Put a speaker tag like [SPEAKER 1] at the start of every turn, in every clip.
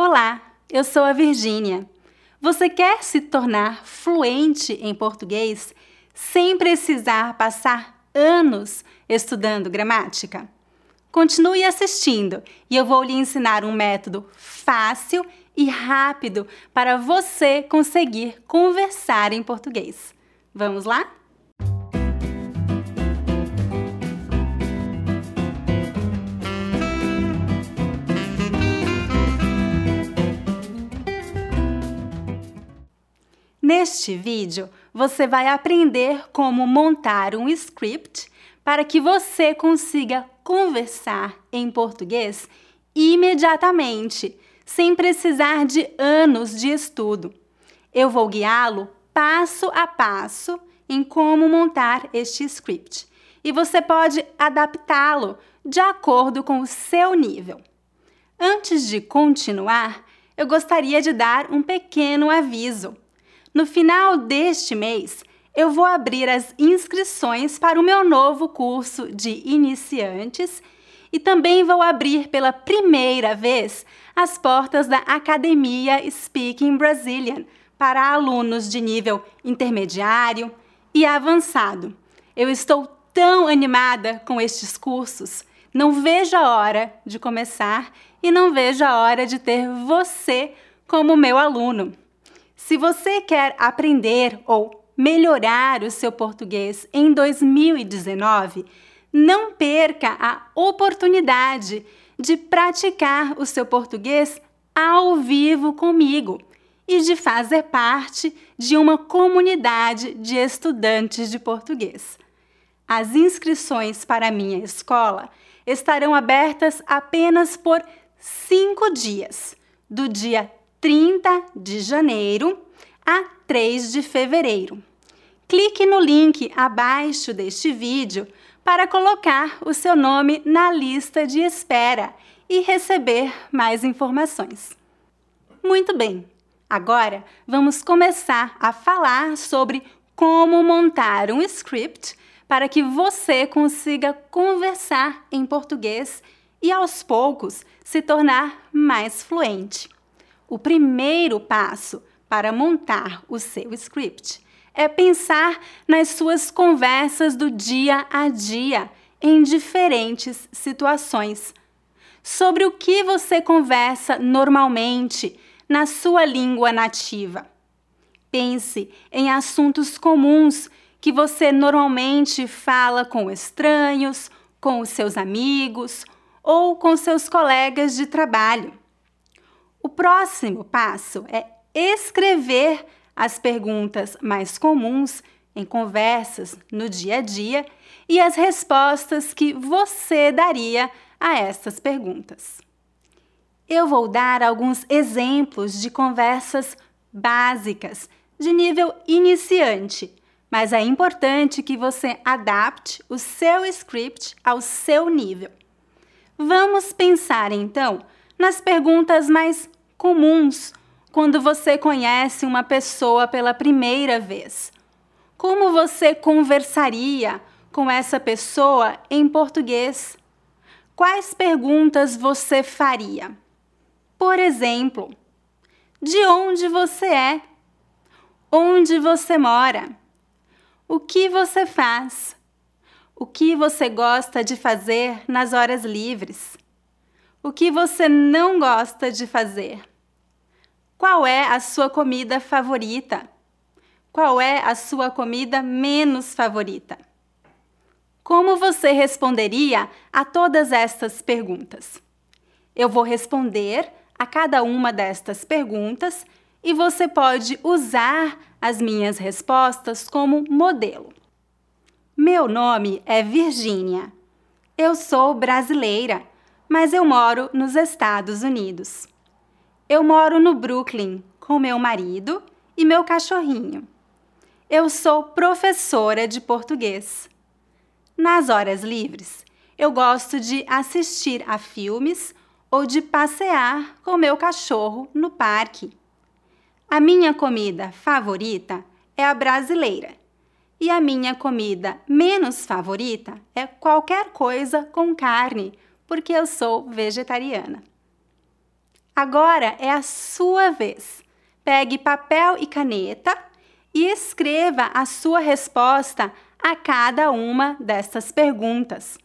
[SPEAKER 1] Olá, eu sou a Virgínia. Você quer se tornar fluente em português sem precisar passar anos estudando gramática? Continue assistindo e eu vou lhe ensinar um método fácil e rápido para você conseguir conversar em português. Vamos lá? Neste vídeo, você vai aprender como montar um script para que você consiga conversar em português imediatamente, sem precisar de anos de estudo. Eu vou guiá-lo passo a passo em como montar este script e você pode adaptá-lo de acordo com o seu nível. Antes de continuar, eu gostaria de dar um pequeno aviso. No final deste mês, eu vou abrir as inscrições para o meu novo curso de iniciantes e também vou abrir pela primeira vez as portas da Academia Speaking Brazilian para alunos de nível intermediário e avançado. Eu estou tão animada com estes cursos. Não vejo a hora de começar e não vejo a hora de ter você como meu aluno. Se você quer aprender ou melhorar o seu português em 2019, não perca a oportunidade de praticar o seu português ao vivo comigo e de fazer parte de uma comunidade de estudantes de português. As inscrições para a minha escola estarão abertas apenas por cinco dias, do dia 30 de janeiro a 3 de fevereiro. Clique no link abaixo deste vídeo para colocar o seu nome na lista de espera e receber mais informações. Muito bem, agora vamos começar a falar sobre como montar um script para que você consiga conversar em português e aos poucos se tornar mais fluente. O primeiro passo para montar o seu script é pensar nas suas conversas do dia a dia em diferentes situações. Sobre o que você conversa normalmente na sua língua nativa. Pense em assuntos comuns que você normalmente fala com estranhos, com os seus amigos ou com seus colegas de trabalho. O próximo passo é escrever as perguntas mais comuns em conversas no dia a dia e as respostas que você daria a essas perguntas. Eu vou dar alguns exemplos de conversas básicas de nível iniciante, mas é importante que você adapte o seu script ao seu nível. Vamos pensar então nas perguntas mais comuns quando você conhece uma pessoa pela primeira vez. Como você conversaria com essa pessoa em português? Quais perguntas você faria? Por exemplo, de onde você é? Onde você mora? O que você faz? O que você gosta de fazer nas horas livres? O que você não gosta de fazer? Qual é a sua comida favorita? Qual é a sua comida menos favorita? Como você responderia a todas estas perguntas? Eu vou responder a cada uma destas perguntas e você pode usar as minhas respostas como modelo. Meu nome é Virgínia. Eu sou brasileira, mas eu moro nos Estados Unidos. Eu moro no Brooklyn com meu marido e meu cachorrinho. Eu sou professora de português. Nas horas livres, eu gosto de assistir a filmes ou de passear com meu cachorro no parque. A minha comida favorita é a brasileira e a minha comida menos favorita é qualquer coisa com carne, porque eu sou vegetariana. Agora é a sua vez. Pegue papel e caneta e escreva a sua resposta a cada uma destas perguntas.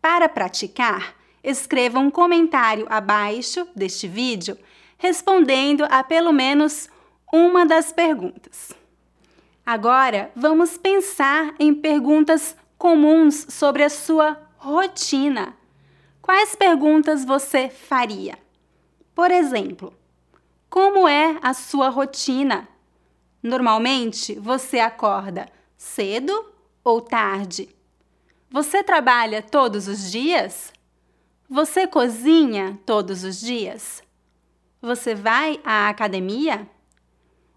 [SPEAKER 1] Para praticar, escreva um comentário abaixo deste vídeo respondendo a pelo menos uma das perguntas. Agora, vamos pensar em perguntas comuns sobre a sua rotina. Quais perguntas você faria? Por exemplo, como é a sua rotina? Normalmente você acorda cedo ou tarde? Você trabalha todos os dias? Você cozinha todos os dias? Você vai à academia?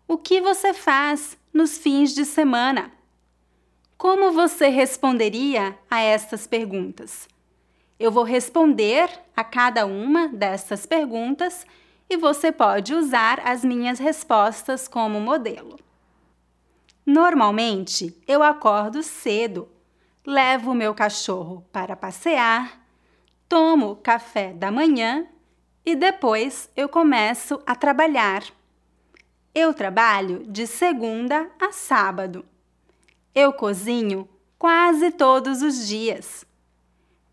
[SPEAKER 1] O que você faz nos fins de semana? Como você responderia a estas perguntas? Eu vou responder a cada uma destas perguntas e você pode usar as minhas respostas como modelo. Normalmente, eu acordo cedo, levo meu cachorro para passear, tomo café da manhã e depois eu começo a trabalhar. Eu trabalho de segunda a sábado. Eu cozinho quase todos os dias.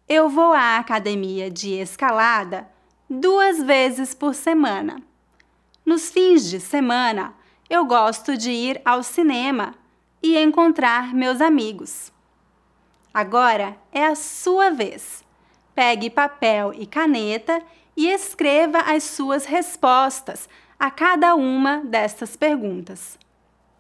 [SPEAKER 1] Eu vou à academia de escalada duas vezes por semana. Nos fins de semana, eu gosto de ir ao cinema e encontrar meus amigos. Agora é a sua vez. Pegue papel e caneta e escreva as suas respostas a cada uma destas perguntas.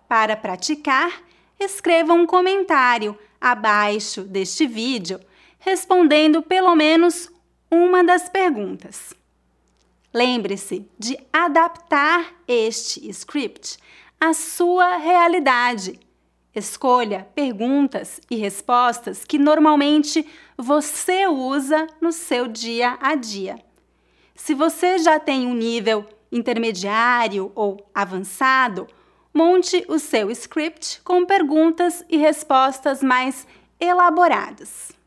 [SPEAKER 1] Para praticar, escreva um comentário abaixo deste vídeo respondendo pelo menos uma das perguntas. Lembre-se de adaptar este script à sua realidade. Escolha perguntas e respostas que normalmente você usa no seu dia a dia. Se você já tem um nível intermediário ou avançado, monte o seu script com perguntas e respostas mais elaboradas.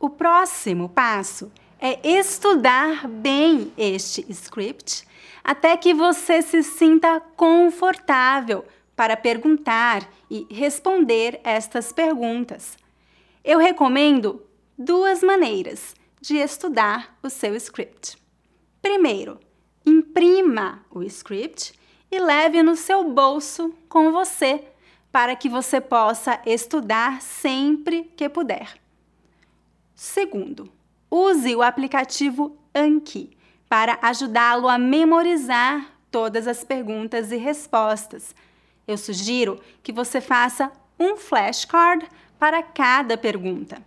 [SPEAKER 1] O próximo passo é estudar bem este script até que você se sinta confortável para perguntar e responder estas perguntas. Eu recomendo duas maneiras de estudar o seu script. Primeiro, imprima o script e leve no seu bolso com você para que você possa estudar sempre que puder. Segundo, use o aplicativo Anki para ajudá-lo a memorizar todas as perguntas e respostas. Eu sugiro que você faça um flashcard para cada pergunta.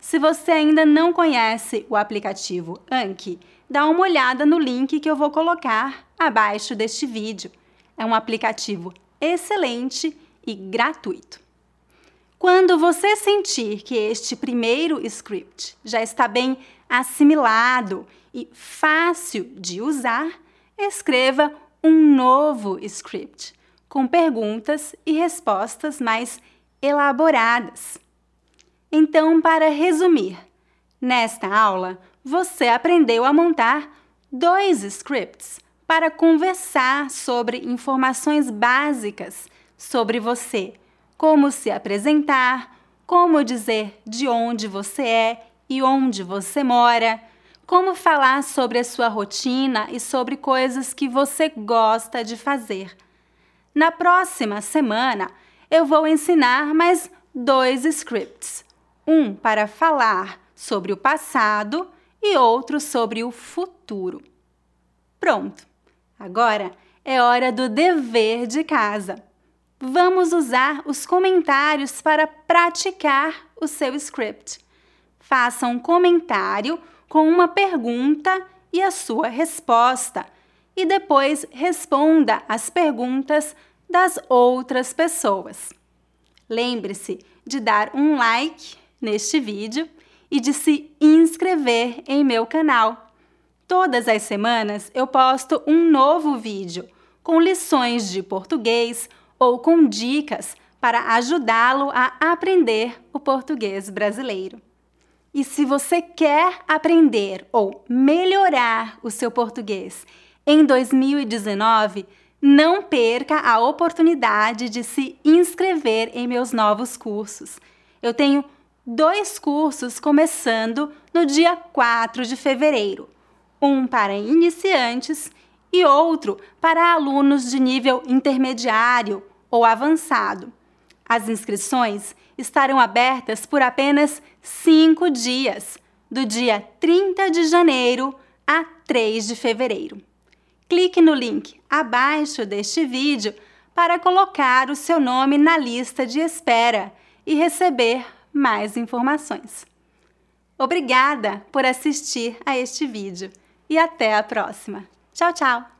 [SPEAKER 1] Se você ainda não conhece o aplicativo Anki, dá uma olhada no link que eu vou colocar abaixo deste vídeo. É um aplicativo excelente e gratuito. Quando você sentir que este primeiro script já está bem assimilado e fácil de usar, escreva um novo script com perguntas e respostas mais elaboradas. Então, para resumir, nesta aula você aprendeu a montar dois scripts para conversar sobre informações básicas sobre você como se apresentar, como dizer de onde você é e onde você mora, como falar sobre a sua rotina e sobre coisas que você gosta de fazer. Na próxima semana, eu vou ensinar mais dois scripts: um para falar sobre o passado e outro sobre o futuro. Pronto! Agora é hora do dever de casa vamos usar os comentários para praticar o seu script. Faça um comentário com uma pergunta e a sua resposta, e depois responda as perguntas das outras pessoas. Lembre-se de dar um like neste vídeo e de se inscrever em meu canal. Todas as semanas eu posto um novo vídeo com lições de português ou com dicas para ajudá-lo a aprender o português brasileiro. E se você quer aprender ou melhorar o seu português em 2019, não perca a oportunidade de se inscrever em meus novos cursos. Eu tenho dois cursos começando no dia 4 de fevereiro: um para iniciantes e outro para alunos de nível intermediário ou avançado. As inscrições estarão abertas por apenas cinco dias, do dia 30 de janeiro a 3 de fevereiro. Clique no link abaixo deste vídeo para colocar o seu nome na lista de espera e receber mais informações. Obrigada por assistir a este vídeo e até a próxima. Tchau, tchau!